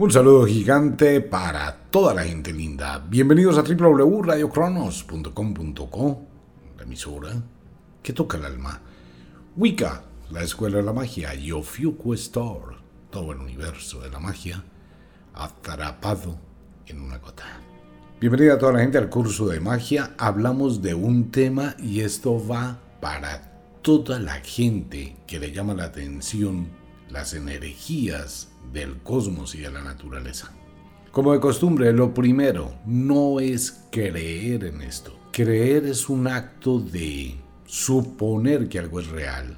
Un saludo gigante para toda la gente linda. Bienvenidos a www.radiocronos.com.co, la emisora que toca el alma. Wicca, la escuela de la magia. Yofuku Store, todo el universo de la magia, atrapado en una gota. Bienvenida a toda la gente al curso de magia. Hablamos de un tema y esto va para toda la gente que le llama la atención las energías del cosmos y de la naturaleza. Como de costumbre, lo primero no es creer en esto. Creer es un acto de suponer que algo es real,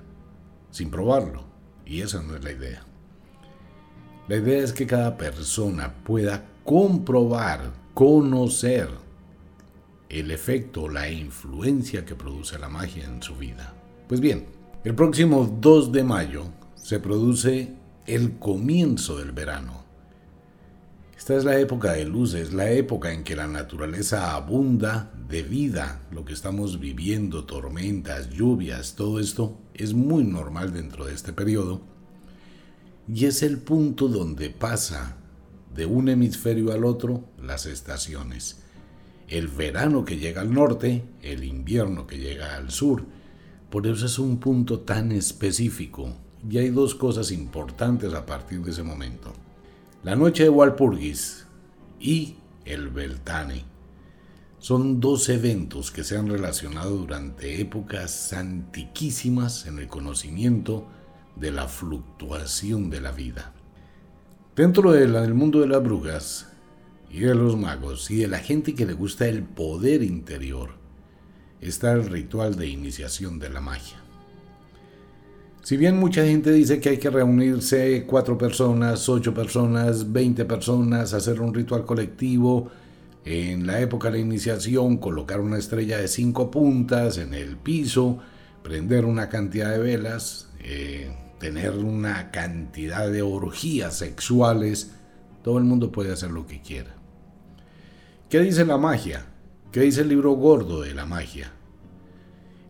sin probarlo. Y esa no es la idea. La idea es que cada persona pueda comprobar, conocer el efecto, la influencia que produce la magia en su vida. Pues bien, el próximo 2 de mayo se produce el comienzo del verano. Esta es la época de luces, la época en que la naturaleza abunda de vida. Lo que estamos viviendo, tormentas, lluvias, todo esto es muy normal dentro de este periodo. Y es el punto donde pasa de un hemisferio al otro las estaciones. El verano que llega al norte, el invierno que llega al sur. Por eso es un punto tan específico, y hay dos cosas importantes a partir de ese momento. La noche de Walpurgis y el Beltane son dos eventos que se han relacionado durante épocas antiquísimas en el conocimiento de la fluctuación de la vida. Dentro del mundo de las brujas y de los magos y de la gente que le gusta el poder interior está el ritual de iniciación de la magia. Si bien mucha gente dice que hay que reunirse cuatro personas, ocho personas, veinte personas, hacer un ritual colectivo, en la época de la iniciación colocar una estrella de cinco puntas en el piso, prender una cantidad de velas, eh, tener una cantidad de orgías sexuales, todo el mundo puede hacer lo que quiera. ¿Qué dice la magia? ¿Qué dice el libro gordo de la magia?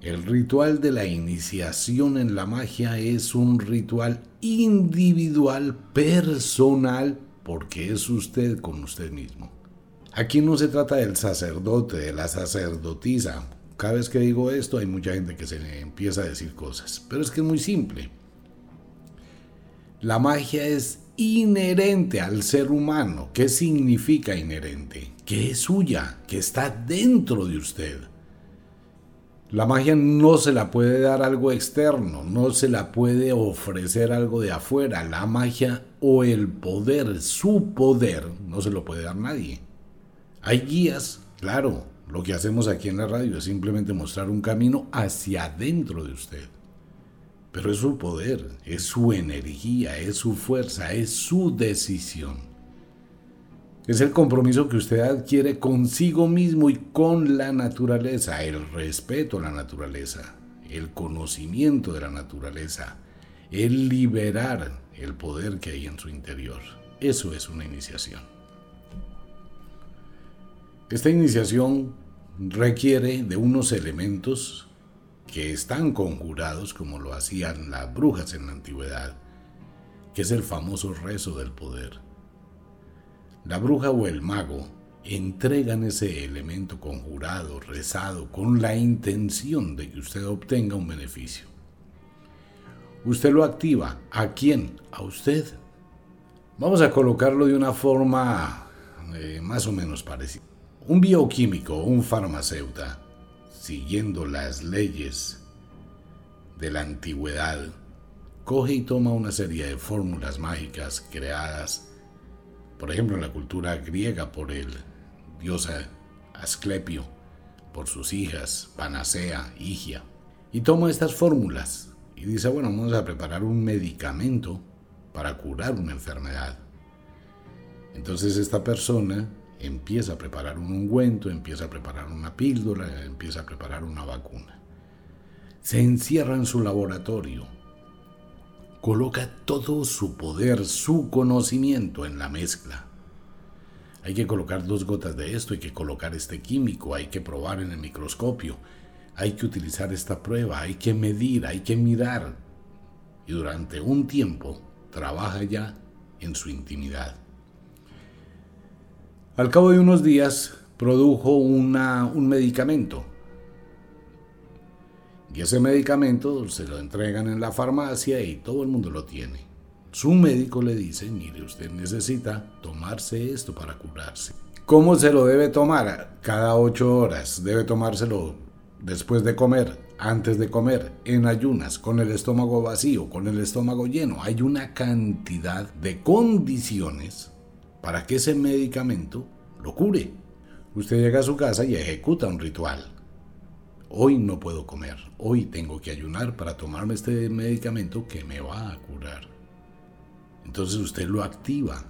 El ritual de la iniciación en la magia es un ritual individual, personal, porque es usted con usted mismo. Aquí no se trata del sacerdote, de la sacerdotisa. Cada vez que digo esto hay mucha gente que se empieza a decir cosas, pero es que es muy simple. La magia es inherente al ser humano. ¿Qué significa inherente? Que es suya, que está dentro de usted. La magia no se la puede dar algo externo, no se la puede ofrecer algo de afuera. La magia o el poder, su poder, no se lo puede dar nadie. Hay guías, claro, lo que hacemos aquí en la radio es simplemente mostrar un camino hacia adentro de usted. Pero es su poder, es su energía, es su fuerza, es su decisión. Es el compromiso que usted adquiere consigo mismo y con la naturaleza, el respeto a la naturaleza, el conocimiento de la naturaleza, el liberar el poder que hay en su interior. Eso es una iniciación. Esta iniciación requiere de unos elementos que están conjurados como lo hacían las brujas en la antigüedad, que es el famoso rezo del poder la bruja o el mago entregan ese elemento conjurado, rezado, con la intención de que usted obtenga un beneficio. Usted lo activa. ¿A quién? A usted. Vamos a colocarlo de una forma eh, más o menos parecida. Un bioquímico o un farmacéutico, siguiendo las leyes de la antigüedad, coge y toma una serie de fórmulas mágicas creadas por ejemplo, en la cultura griega por el dios Asclepio, por sus hijas, Panacea, Higia. Y toma estas fórmulas y dice, bueno, vamos a preparar un medicamento para curar una enfermedad. Entonces esta persona empieza a preparar un ungüento, empieza a preparar una píldora, empieza a preparar una vacuna. Se encierra en su laboratorio coloca todo su poder, su conocimiento en la mezcla. Hay que colocar dos gotas de esto, hay que colocar este químico, hay que probar en el microscopio, hay que utilizar esta prueba, hay que medir, hay que mirar. Y durante un tiempo trabaja ya en su intimidad. Al cabo de unos días produjo una, un medicamento. Y ese medicamento se lo entregan en la farmacia y todo el mundo lo tiene. Su médico le dice, mire, usted necesita tomarse esto para curarse. ¿Cómo se lo debe tomar? Cada ocho horas. Debe tomárselo después de comer, antes de comer, en ayunas, con el estómago vacío, con el estómago lleno. Hay una cantidad de condiciones para que ese medicamento lo cure. Usted llega a su casa y ejecuta un ritual. Hoy no puedo comer, hoy tengo que ayunar para tomarme este medicamento que me va a curar. Entonces usted lo activa,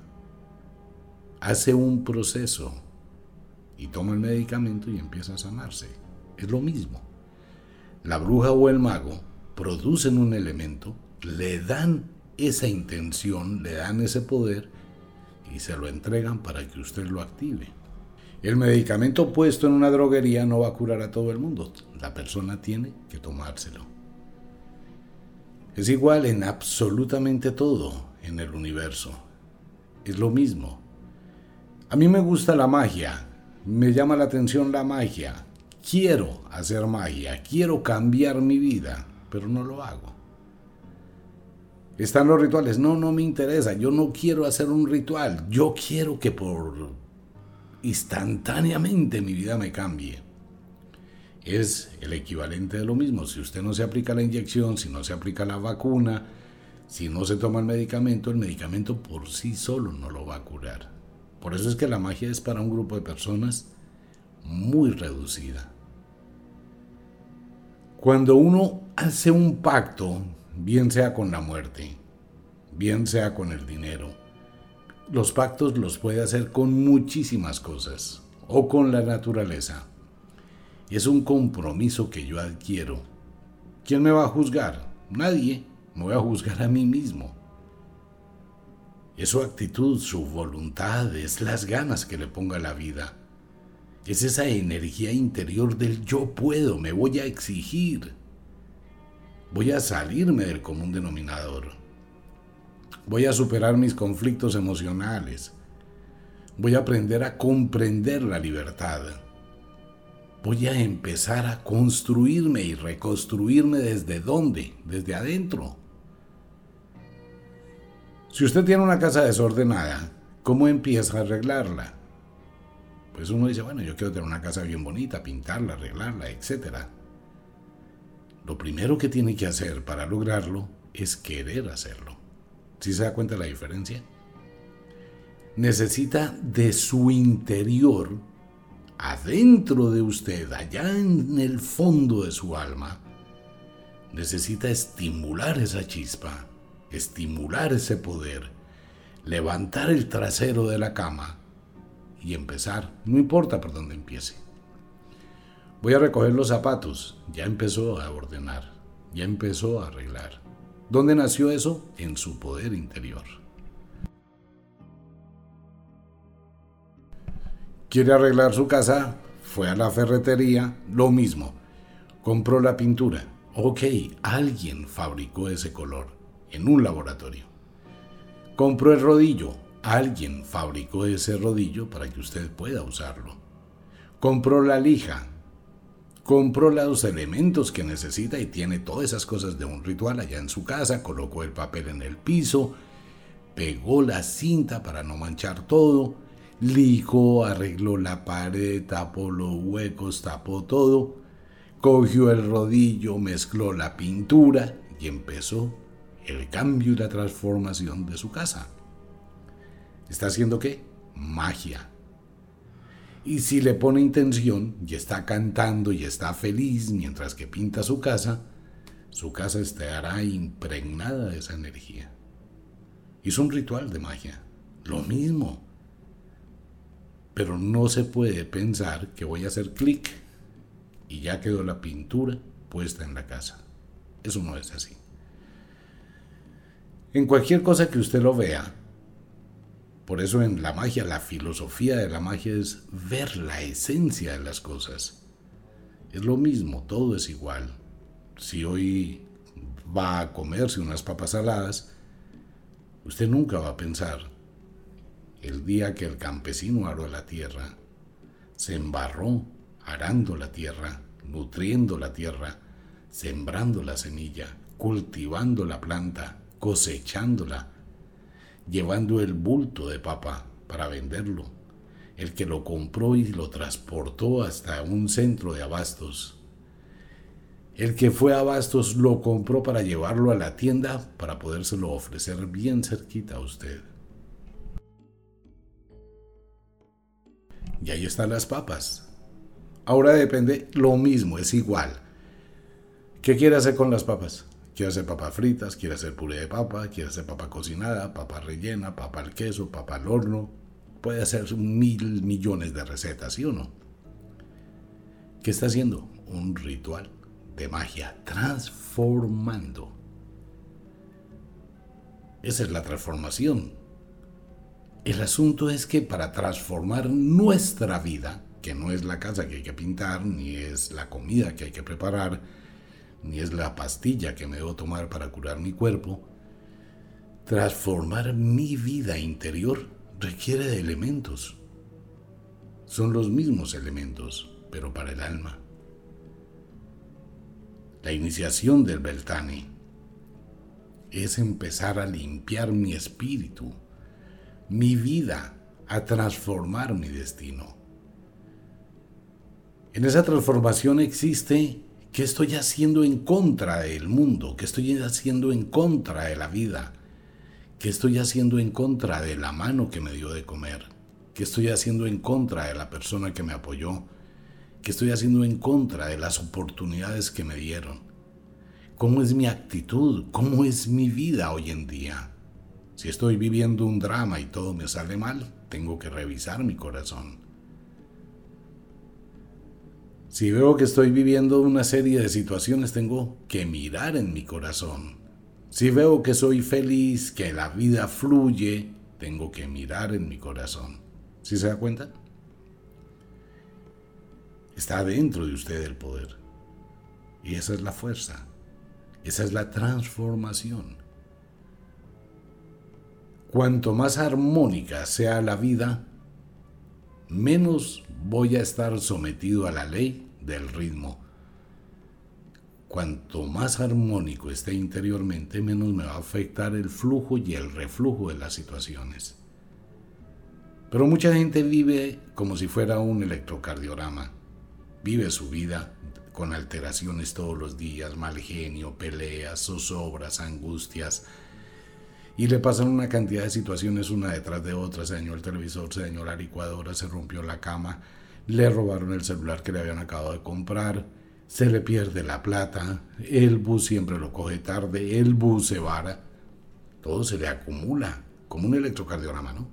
hace un proceso y toma el medicamento y empieza a sanarse. Es lo mismo. La bruja o el mago producen un elemento, le dan esa intención, le dan ese poder y se lo entregan para que usted lo active. El medicamento puesto en una droguería no va a curar a todo el mundo. La persona tiene que tomárselo. Es igual en absolutamente todo en el universo. Es lo mismo. A mí me gusta la magia. Me llama la atención la magia. Quiero hacer magia. Quiero cambiar mi vida. Pero no lo hago. Están los rituales. No, no me interesa. Yo no quiero hacer un ritual. Yo quiero que por instantáneamente mi vida me cambie. Es el equivalente de lo mismo. Si usted no se aplica la inyección, si no se aplica la vacuna, si no se toma el medicamento, el medicamento por sí solo no lo va a curar. Por eso es que la magia es para un grupo de personas muy reducida. Cuando uno hace un pacto bien sea con la muerte, bien sea con el dinero. Los pactos los puede hacer con muchísimas cosas o con la naturaleza. Es un compromiso que yo adquiero. ¿Quién me va a juzgar? Nadie. Me voy a juzgar a mí mismo. Es su actitud, su voluntad, es las ganas que le ponga la vida. Es esa energía interior del yo puedo, me voy a exigir. Voy a salirme del común denominador. Voy a superar mis conflictos emocionales. Voy a aprender a comprender la libertad. Voy a empezar a construirme y reconstruirme desde dónde? Desde adentro. Si usted tiene una casa desordenada, ¿cómo empieza a arreglarla? Pues uno dice, bueno, yo quiero tener una casa bien bonita, pintarla, arreglarla, etcétera. Lo primero que tiene que hacer para lograrlo es querer hacerlo. ¿Sí se da cuenta de la diferencia? Necesita de su interior, adentro de usted, allá en el fondo de su alma, necesita estimular esa chispa, estimular ese poder, levantar el trasero de la cama y empezar, no importa por dónde empiece. Voy a recoger los zapatos. Ya empezó a ordenar, ya empezó a arreglar. ¿Dónde nació eso? En su poder interior. ¿Quiere arreglar su casa? Fue a la ferretería, lo mismo. Compró la pintura. Ok, alguien fabricó ese color en un laboratorio. Compró el rodillo. Alguien fabricó ese rodillo para que usted pueda usarlo. Compró la lija compró los elementos que necesita y tiene todas esas cosas de un ritual allá en su casa, colocó el papel en el piso, pegó la cinta para no manchar todo, lijó, arregló la pared, tapó los huecos, tapó todo, cogió el rodillo, mezcló la pintura y empezó el cambio y la transformación de su casa. ¿Está haciendo qué? Magia. Y si le pone intención y está cantando y está feliz mientras que pinta su casa, su casa estará impregnada de esa energía. Es un ritual de magia, lo mismo. Pero no se puede pensar que voy a hacer clic y ya quedó la pintura puesta en la casa. Eso no es así. En cualquier cosa que usted lo vea, por eso en la magia, la filosofía de la magia es ver la esencia de las cosas. Es lo mismo, todo es igual. Si hoy va a comerse unas papas saladas, usted nunca va a pensar, el día que el campesino aró la tierra, se embarró arando la tierra, nutriendo la tierra, sembrando la semilla, cultivando la planta, cosechándola, llevando el bulto de papa para venderlo, el que lo compró y lo transportó hasta un centro de abastos. El que fue a Abastos lo compró para llevarlo a la tienda para podérselo ofrecer bien cerquita a usted. Y ahí están las papas. Ahora depende lo mismo, es igual. ¿Qué quiere hacer con las papas? Quiere hacer papas fritas, quiere hacer puré de papa, quiere hacer papa cocinada, papa rellena, papa al queso, papa al horno. Puede hacer mil millones de recetas, ¿sí o no? ¿Qué está haciendo? Un ritual de magia, transformando. Esa es la transformación. El asunto es que para transformar nuestra vida, que no es la casa que hay que pintar, ni es la comida que hay que preparar, ni es la pastilla que me debo tomar para curar mi cuerpo, transformar mi vida interior requiere de elementos. Son los mismos elementos, pero para el alma. La iniciación del Beltane es empezar a limpiar mi espíritu, mi vida, a transformar mi destino. En esa transformación existe qué estoy haciendo en contra del mundo, qué estoy haciendo en contra de la vida, qué estoy haciendo en contra de la mano que me dio de comer, qué estoy haciendo en contra de la persona que me apoyó, qué estoy haciendo en contra de las oportunidades que me dieron, cómo es mi actitud, cómo es mi vida hoy en día. Si estoy viviendo un drama y todo me sale mal, tengo que revisar mi corazón. Si veo que estoy viviendo una serie de situaciones, tengo que mirar en mi corazón. Si veo que soy feliz, que la vida fluye, tengo que mirar en mi corazón. ¿Sí se da cuenta? Está dentro de usted el poder. Y esa es la fuerza. Esa es la transformación. Cuanto más armónica sea la vida, menos voy a estar sometido a la ley del ritmo. Cuanto más armónico esté interiormente, menos me va a afectar el flujo y el reflujo de las situaciones. Pero mucha gente vive como si fuera un electrocardiograma. Vive su vida con alteraciones todos los días, mal genio, peleas, zozobras, angustias, y le pasan una cantidad de situaciones una detrás de otra. Se dañó el televisor, se dañó la licuadora, se rompió la cama, le robaron el celular que le habían acabado de comprar, se le pierde la plata, el bus siempre lo coge tarde, el bus se vara. Todo se le acumula, como un electrocardiograma, ¿no?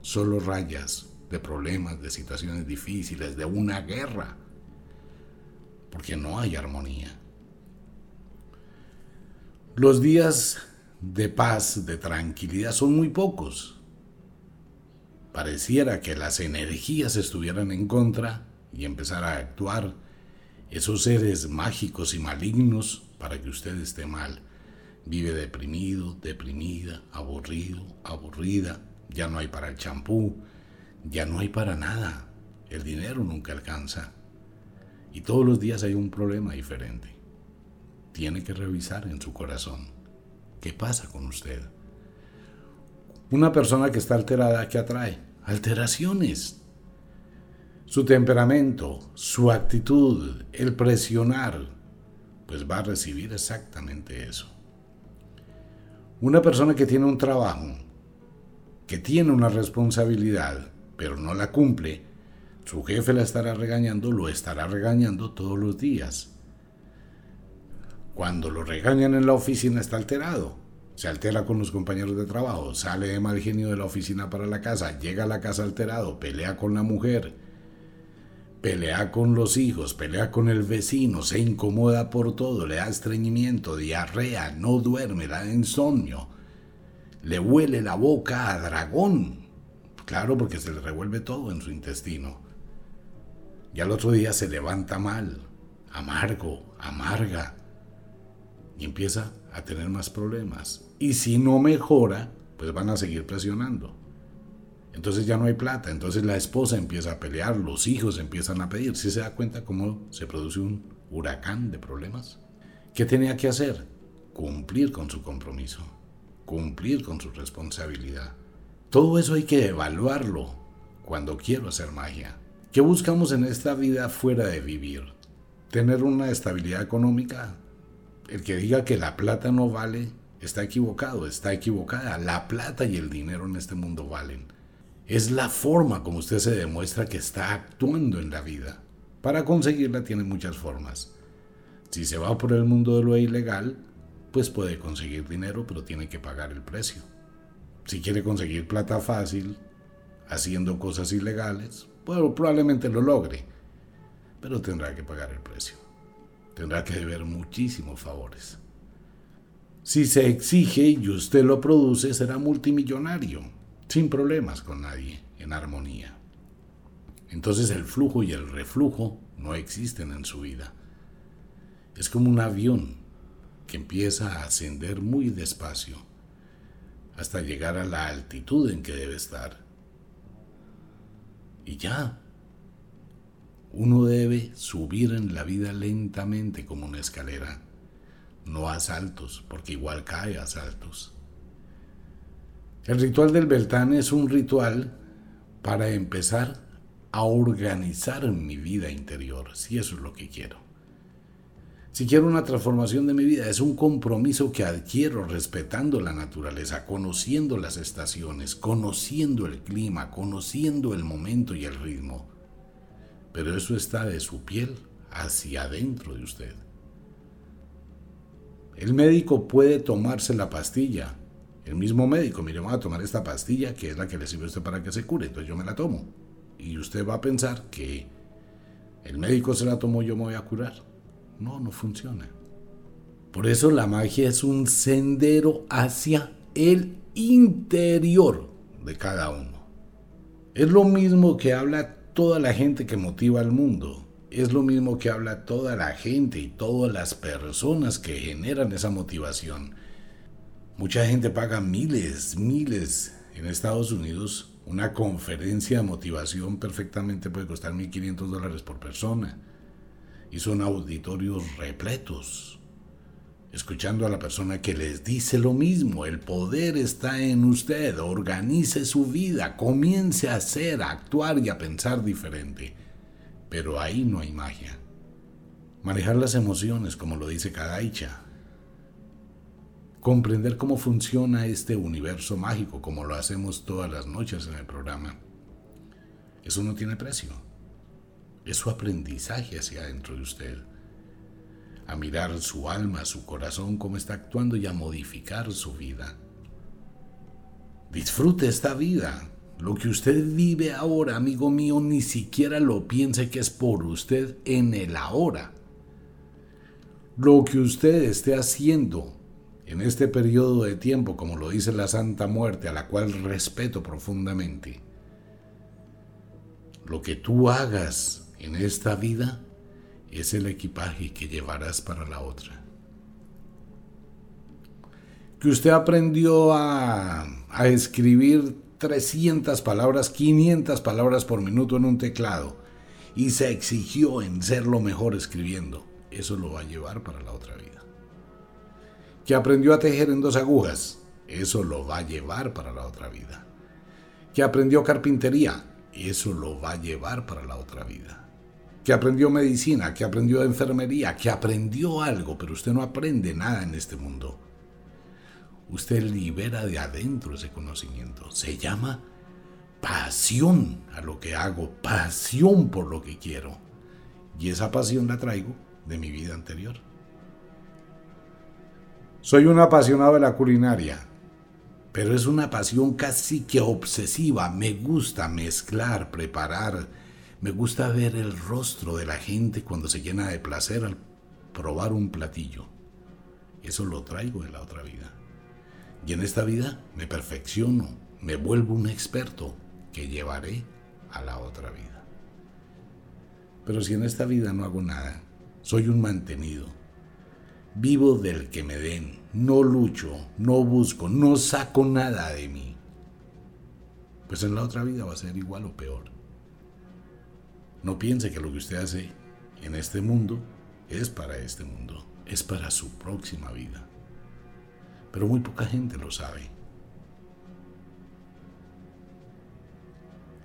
Solo rayas de problemas, de situaciones difíciles, de una guerra, porque no hay armonía. Los días de paz, de tranquilidad, son muy pocos. Pareciera que las energías estuvieran en contra y empezar a actuar esos seres mágicos y malignos para que usted esté mal. Vive deprimido, deprimida, aburrido, aburrida, ya no hay para el champú, ya no hay para nada. El dinero nunca alcanza. Y todos los días hay un problema diferente. Tiene que revisar en su corazón ¿Qué pasa con usted? Una persona que está alterada, ¿qué atrae? Alteraciones. Su temperamento, su actitud, el presionar, pues va a recibir exactamente eso. Una persona que tiene un trabajo, que tiene una responsabilidad, pero no la cumple, su jefe la estará regañando, lo estará regañando todos los días. Cuando lo regañan en la oficina está alterado. Se altera con los compañeros de trabajo, sale de mal genio de la oficina para la casa, llega a la casa alterado, pelea con la mujer, pelea con los hijos, pelea con el vecino, se incomoda por todo, le da estreñimiento, diarrea, no duerme, da insomnio, le huele la boca a dragón. Claro, porque se le revuelve todo en su intestino. Y al otro día se levanta mal, amargo, amarga, y empieza a tener más problemas. Y si no mejora, pues van a seguir presionando. Entonces ya no hay plata, entonces la esposa empieza a pelear, los hijos empiezan a pedir. ¿Sí se da cuenta cómo se produce un huracán de problemas? ¿Qué tenía que hacer? Cumplir con su compromiso, cumplir con su responsabilidad. Todo eso hay que evaluarlo cuando quiero hacer magia. ¿Qué buscamos en esta vida fuera de vivir? Tener una estabilidad económica. El que diga que la plata no vale está equivocado, está equivocada. La plata y el dinero en este mundo valen. Es la forma como usted se demuestra que está actuando en la vida. Para conseguirla tiene muchas formas. Si se va por el mundo de lo ilegal, pues puede conseguir dinero, pero tiene que pagar el precio. Si quiere conseguir plata fácil, haciendo cosas ilegales, bueno, probablemente lo logre, pero tendrá que pagar el precio. Tendrá que deber muchísimos favores. Si se exige y usted lo produce, será multimillonario, sin problemas con nadie, en armonía. Entonces el flujo y el reflujo no existen en su vida. Es como un avión que empieza a ascender muy despacio hasta llegar a la altitud en que debe estar y ya. Uno debe subir en la vida lentamente como una escalera, no a saltos, porque igual cae a saltos. El ritual del Beltán es un ritual para empezar a organizar mi vida interior, si eso es lo que quiero. Si quiero una transformación de mi vida, es un compromiso que adquiero respetando la naturaleza, conociendo las estaciones, conociendo el clima, conociendo el momento y el ritmo. Pero eso está de su piel hacia adentro de usted. El médico puede tomarse la pastilla. El mismo médico, mire, voy a tomar esta pastilla que es la que le sirve a usted para que se cure, entonces yo me la tomo. Y usted va a pensar que el médico se la tomó, yo me voy a curar. No, no funciona. Por eso la magia es un sendero hacia el interior de cada uno. Es lo mismo que habla toda la gente que motiva al mundo. Es lo mismo que habla toda la gente y todas las personas que generan esa motivación. Mucha gente paga miles, miles en Estados Unidos. Una conferencia de motivación perfectamente puede costar 1.500 dólares por persona y son auditorios repletos, escuchando a la persona que les dice lo mismo, el poder está en usted, organice su vida, comience a hacer, a actuar y a pensar diferente. Pero ahí no hay magia. Manejar las emociones, como lo dice Kadaicha. Comprender cómo funciona este universo mágico, como lo hacemos todas las noches en el programa. Eso no tiene precio es su aprendizaje hacia adentro de usted. A mirar su alma, su corazón, cómo está actuando y a modificar su vida. Disfrute esta vida. Lo que usted vive ahora, amigo mío, ni siquiera lo piense que es por usted en el ahora. Lo que usted esté haciendo en este periodo de tiempo, como lo dice la Santa Muerte, a la cual respeto profundamente, lo que tú hagas en esta vida es el equipaje que llevarás para la otra. Que usted aprendió a, escribir 300 palabras, 500 palabras por minuto en un teclado y se exigió en ser lo mejor escribiendo. Eso lo va a llevar para la otra vida. Que aprendió a tejer en dos agujas. Eso lo va a llevar para la otra vida. Que aprendió carpintería. Eso lo va a llevar para la otra vida que aprendió medicina, que aprendió enfermería, que aprendió algo, pero usted no aprende nada en este mundo. Usted libera de adentro ese conocimiento. Se llama pasión a lo que hago, pasión por lo que quiero. Y esa pasión la traigo de mi vida anterior. Soy un apasionado de la culinaria, pero es una pasión casi que obsesiva. Me gusta mezclar, preparar, me gusta ver el rostro de la gente cuando se llena de placer al probar un platillo. Eso lo traigo en la otra vida. Y en esta vida me perfecciono, me vuelvo un experto que llevaré a la otra vida. Pero si en esta vida no hago nada, soy un mantenido. Vivo del que me den, no lucho, no busco, no saco nada de mí. pues en la otra vida va a ser igual o peor. No piense que lo que usted hace en este mundo es para este mundo, es para su próxima vida. Pero muy poca gente lo sabe.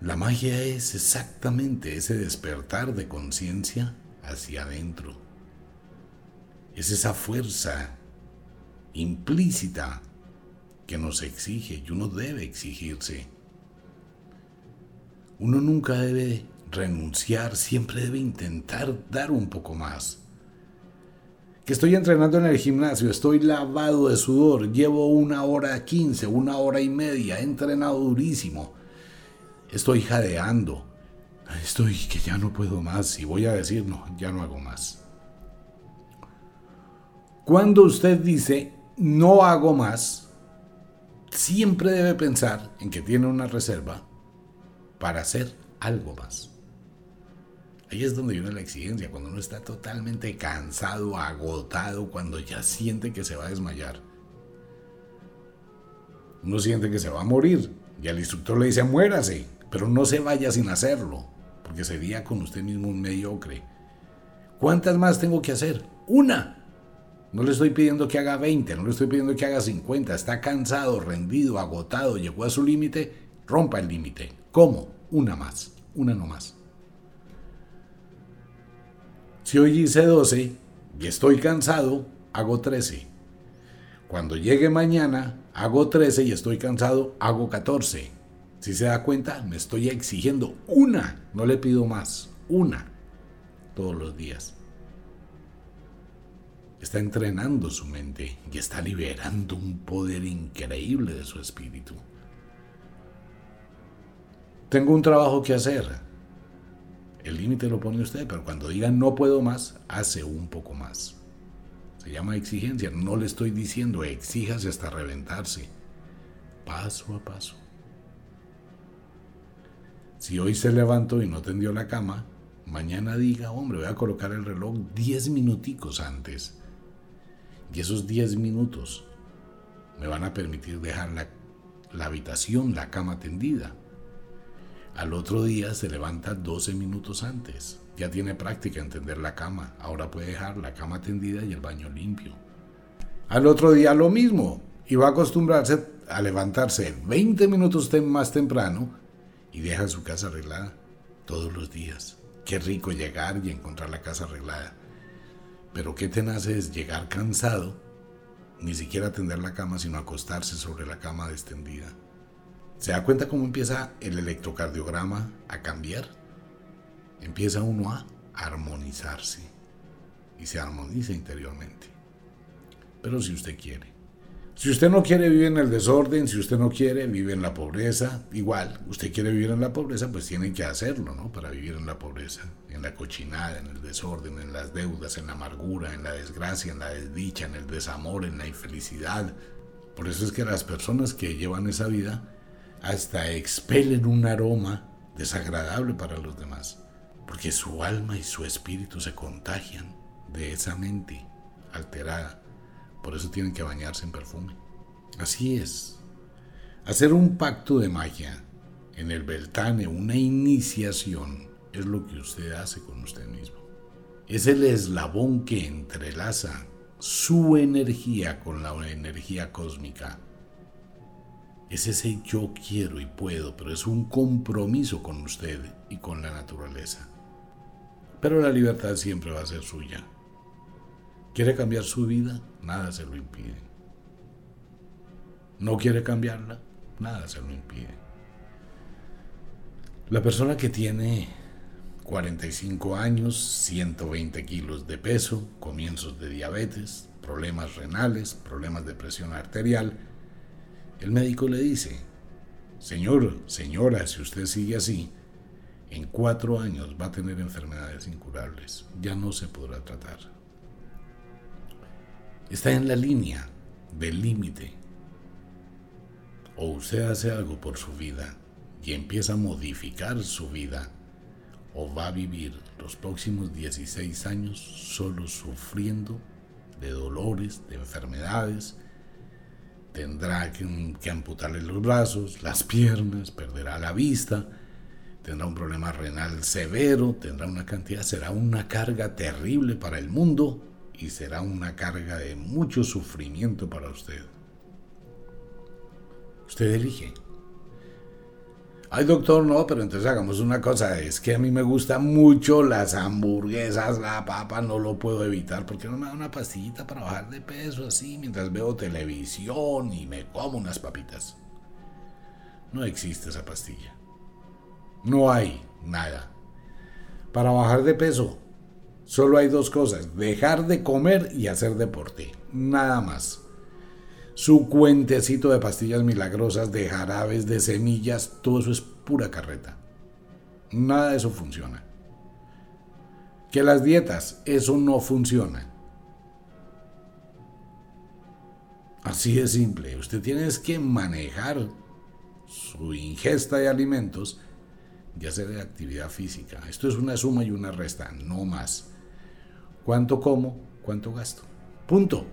La magia es exactamente ese despertar de conciencia hacia adentro. Es esa fuerza implícita que nos exige y uno debe exigirse. Uno nunca debe renunciar, siempre debe intentar dar un poco más. Que estoy entrenando en el gimnasio, estoy lavado de sudor, llevo una hora quince, una hora y media, he entrenado durísimo, estoy jadeando, estoy que ya no puedo más y voy a decir, no, ya no hago más. Cuando usted dice, no hago más, siempre debe pensar en que tiene una reserva para hacer algo más. Ahí es donde viene la exigencia, cuando uno está totalmente cansado, agotado, cuando ya siente que se va a desmayar. Uno siente que se va a morir y al instructor le dice muérase, pero no se vaya sin hacerlo, porque sería con usted mismo un mediocre. ¿Cuántas más tengo que hacer? Una. No le estoy pidiendo que haga 20, no le estoy pidiendo que haga 50. Está cansado, rendido, agotado, llegó a su límite, rompa el límite. ¿Cómo? Una más, una no más. Si hoy hice 12 y estoy cansado, hago 13. Cuando llegue mañana, hago 13 y estoy cansado, hago 14. Si se da cuenta, me estoy exigiendo una, no le pido más, una, todos los días. Está entrenando su mente y está liberando un poder increíble de su espíritu. Tengo un trabajo que hacer. El límite lo pone usted, pero cuando diga no puedo más, hace un poco más. Se llama exigencia. No le estoy diciendo exíjase hasta reventarse. Paso a paso. Si hoy se levantó y no tendió la cama, mañana diga, hombre, voy a colocar el reloj 10 minuticos antes. Y esos 10 minutos me van a permitir dejar la, la habitación, la cama tendida. Al otro día se levanta 12 minutos antes. Ya tiene práctica en tender la cama. Ahora puede dejar la cama tendida y el baño limpio. Al otro día lo mismo. Y va a acostumbrarse a levantarse 20 minutos más temprano y deja su casa arreglada todos los días. Qué rico llegar y encontrar la casa arreglada. Pero qué tenaz es llegar cansado, ni siquiera tender la cama, sino acostarse sobre la cama extendida. ¿Se da cuenta cómo empieza el electrocardiograma a cambiar? Empieza uno a armonizarse y se armoniza interiormente. Pero si usted quiere. Si usted no quiere vivir en el desorden, si usted no quiere vivir en la pobreza, igual, usted quiere vivir en la pobreza, pues tiene que hacerlo, ¿no? Para vivir en la pobreza, en la cochinada, en el desorden, en las deudas, en la amargura, en la desgracia, en la desdicha, en el desamor, en la infelicidad. Por eso es que las personas que llevan esa vida hasta expelen un aroma desagradable para los demás, porque su alma y su espíritu se contagian de esa mente alterada. Por eso tienen que bañarse en perfume. Así es. Hacer un pacto de magia en el Beltane, una iniciación, es lo que usted hace con usted mismo. Es el eslabón que entrelaza su energía con la energía cósmica es ese yo quiero y puedo, pero es un compromiso con usted y con la naturaleza. Pero la libertad siempre va a ser suya. ¿Quiere cambiar su vida? Nada se lo impide. ¿No quiere cambiarla? Nada se lo impide. La persona que tiene 45 años, 120 kilos de peso, comienzos de diabetes, problemas renales, problemas de presión arterial, el médico le dice, Señor, señora, si usted sigue así, en cuatro años va a tener enfermedades incurables, ya no se podrá tratar. Está en la línea del límite. O usted hace algo por su vida y empieza a modificar su vida, o va a vivir los próximos 16 años solo sufriendo de dolores, de enfermedades, tendrá que, amputarle los brazos, las piernas, perderá la vista, tendrá un problema renal severo, tendrá una cantidad, será una carga terrible para el mundo y será una carga de mucho sufrimiento para usted. Usted elige. Ay, doctor, no, pero entonces hagamos una cosa. Es que a mí me gustan mucho las hamburguesas, la papa, no lo puedo evitar. porque no me da una pastillita para bajar de peso así mientras veo televisión y me como unas papitas? No existe esa pastilla. No hay nada. Para bajar de peso, solo hay dos cosas. Dejar de comer y hacer deporte. Nada más su cuentecito de pastillas milagrosas, de jarabes, de semillas, todo eso es pura carreta. Nada de eso funciona. Que las dietas, eso no funciona. Así de simple. Usted tiene que manejar su ingesta de alimentos y hacer actividad física. Esto es una suma y una resta, no más. ¿Cuánto como? ¿Cuánto gasto? Punto.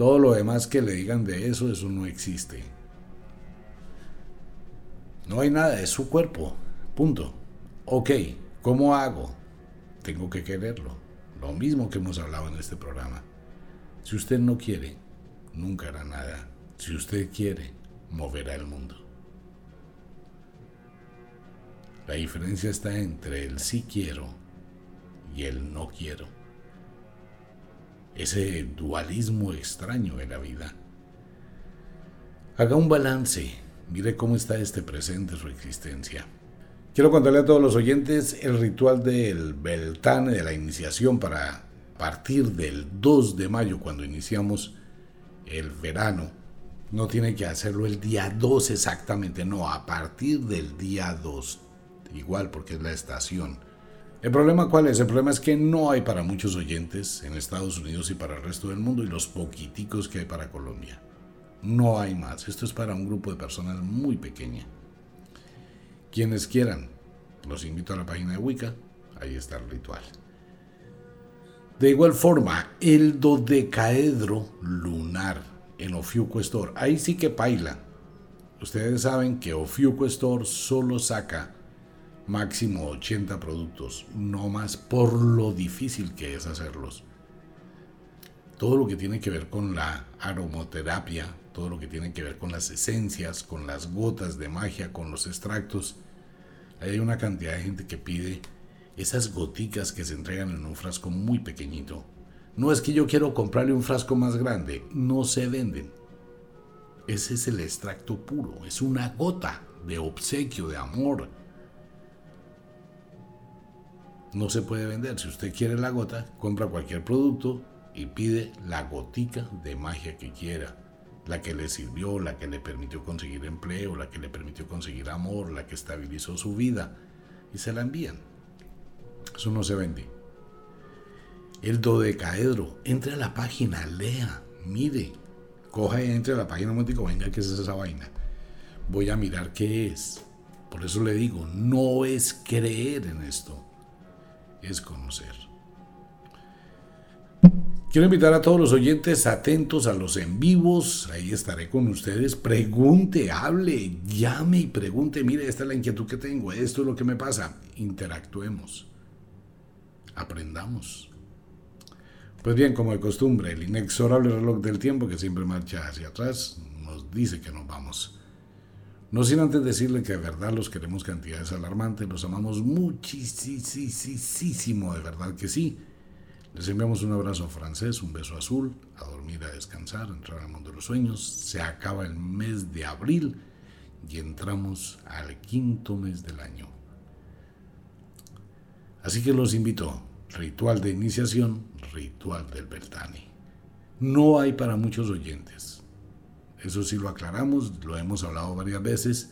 Todo lo demás que le digan de eso, eso no existe. No hay nada, es su cuerpo. Punto. Ok, ¿cómo hago? Tengo que quererlo. Lo mismo que hemos hablado en este programa. Si usted no quiere, nunca hará nada. Si usted quiere, moverá el mundo. La diferencia está entre el sí quiero y el no quiero ese dualismo extraño de la vida. Haga un balance, mire cómo está este presente, su existencia. Quiero contarle a todos los oyentes el ritual del Beltane, de la iniciación para partir del 2 de mayo, cuando iniciamos el verano. No tiene que hacerlo el día 2 exactamente, no, a partir del día 2, igual porque es la estación ¿El problema cuál es? El problema es que no hay para muchos oyentes en Estados Unidos y para el resto del mundo y los poquiticos que hay para Colombia. No hay más. Esto es para un grupo de personas muy pequeña. Quienes quieran, los invito a la página de Wicca. Ahí está el ritual. De igual forma, el dodecaedro lunar en Ofiuco Store. Ahí sí que paila. Ustedes saben que Ofiuco Store solo saca máximo 80 productos, no más por lo difícil que es hacerlos. Todo lo que tiene que ver con la aromoterapia, todo lo que tiene que ver con las esencias, con las gotas de magia, con los extractos. Hay una cantidad de gente que pide esas goticas que se entregan en un frasco muy pequeñito. No es que yo quiero comprarle un frasco más grande, no se venden. Ese es el extracto puro, es una gota de obsequio, de amor, no se puede vender. Si usted quiere la gota, compra cualquier producto y pide la gotica de magia que quiera. La que le sirvió, la que le permitió conseguir empleo, la que le permitió conseguir amor, la que estabilizó su vida. Y se la envían. Eso no se vende. El dodecaedro. Entre a la página, lea, mire. Coja y entre a la página un digo, venga, ¿qué es esa vaina? Voy a mirar qué es. Por eso le digo, no es creer en esto es conocer. Quiero invitar a todos los oyentes atentos a los en vivos. Ahí estaré con ustedes. Pregunte, hable, llame y pregunte. Mire, esta es la inquietud que tengo. Esto es lo que me pasa. Interactuemos. Aprendamos. Pues bien, como de costumbre, el inexorable reloj del tiempo que siempre marcha hacia atrás nos dice que nos vamos. No sin antes decirle que de verdad los queremos cantidades alarmantes, los amamos muchísimo, de verdad que sí. Les enviamos un abrazo francés, un beso azul, a dormir, a descansar, a entrar al mundo de los sueños. Se acaba el mes de abril y entramos al quinto mes del año. Así que los invito, ritual de iniciación, ritual del Beltane. No hay para muchos oyentes eso sí lo aclaramos, lo hemos hablado varias veces.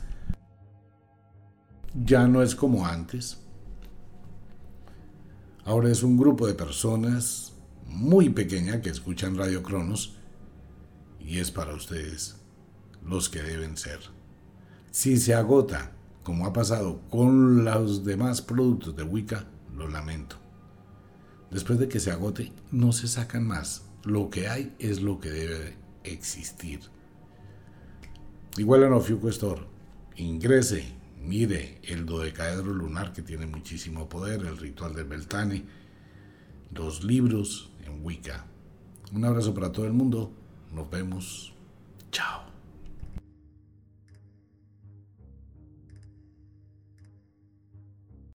Ya no es como antes. Ahora es un grupo de personas muy pequeña que escuchan Radio Cronos y es para ustedes los que deben ser. Si se agota, como ha pasado con los demás productos de Wicca, lo lamento. Después de que se agote, no se sacan más. Lo que hay es lo que debe existir. Igual en Ofiuco Store. Ingrese, mire el dodecaedro lunar que tiene muchísimo poder, el ritual del Beltane, dos libros en Wicca. Un abrazo para todo el mundo. Nos vemos